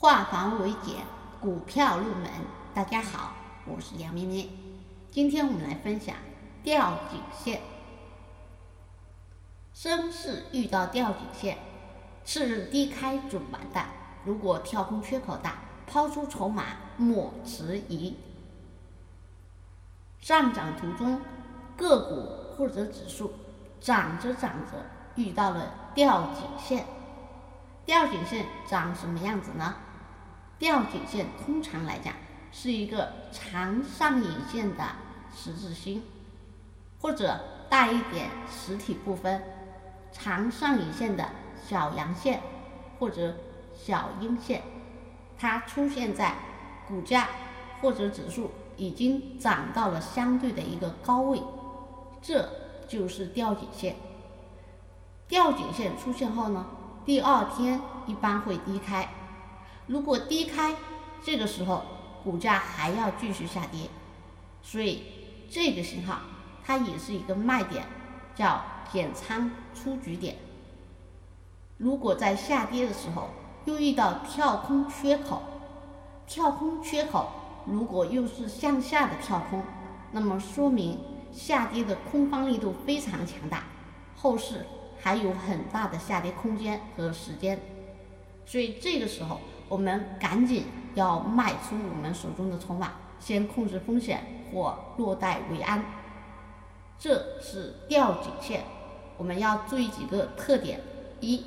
化繁为简，股票入门。大家好，我是杨咩咩。今天我们来分享吊颈线。升势遇到吊颈线，次日低开准完蛋。如果跳空缺口大，抛出筹码莫迟疑。上涨途中，个股或者指数涨着涨着遇到了吊颈线。吊颈线长什么样子呢？吊颈线通常来讲是一个长上影线的十字星，或者带一点实体部分长上影线的小阳线或者小阴线，它出现在股价或者指数已经涨到了相对的一个高位，这就是吊颈线。吊颈线出现后呢？第二天一般会低开，如果低开，这个时候股价还要继续下跌，所以这个信号它也是一个卖点，叫减仓出局点。如果在下跌的时候又遇到跳空缺口，跳空缺口如果又是向下的跳空，那么说明下跌的空方力度非常强大，后市。还有很大的下跌空间和时间，所以这个时候我们赶紧要卖出我们手中的筹码，先控制风险或落袋为安。这是吊颈线，我们要注意几个特点：一、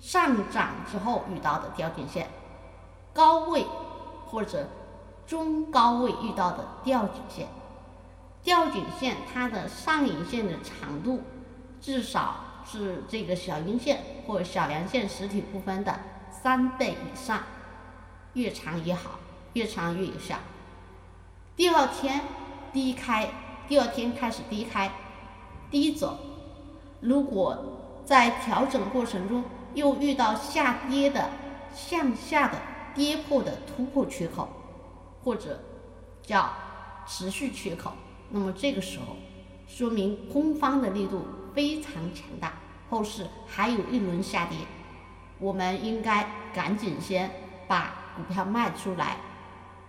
上涨之后遇到的吊颈线，高位或者中高位遇到的吊颈线。吊颈线它的上影线的长度至少。是这个小阴线或小阳线实体部分的三倍以上，越长越好，越长越有效。第二天低开，第二天开始低开，低走。如果在调整过程中又遇到下跌的向下的跌破的突破缺口，或者叫持续缺口，那么这个时候说明空方的力度。非常强大，后市还有一轮下跌，我们应该赶紧先把股票卖出来，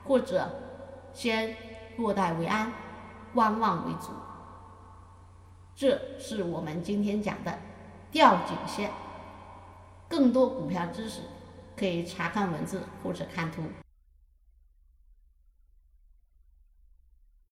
或者先落袋为安，观望为主。这是我们今天讲的吊颈线。更多股票知识可以查看文字或者看图。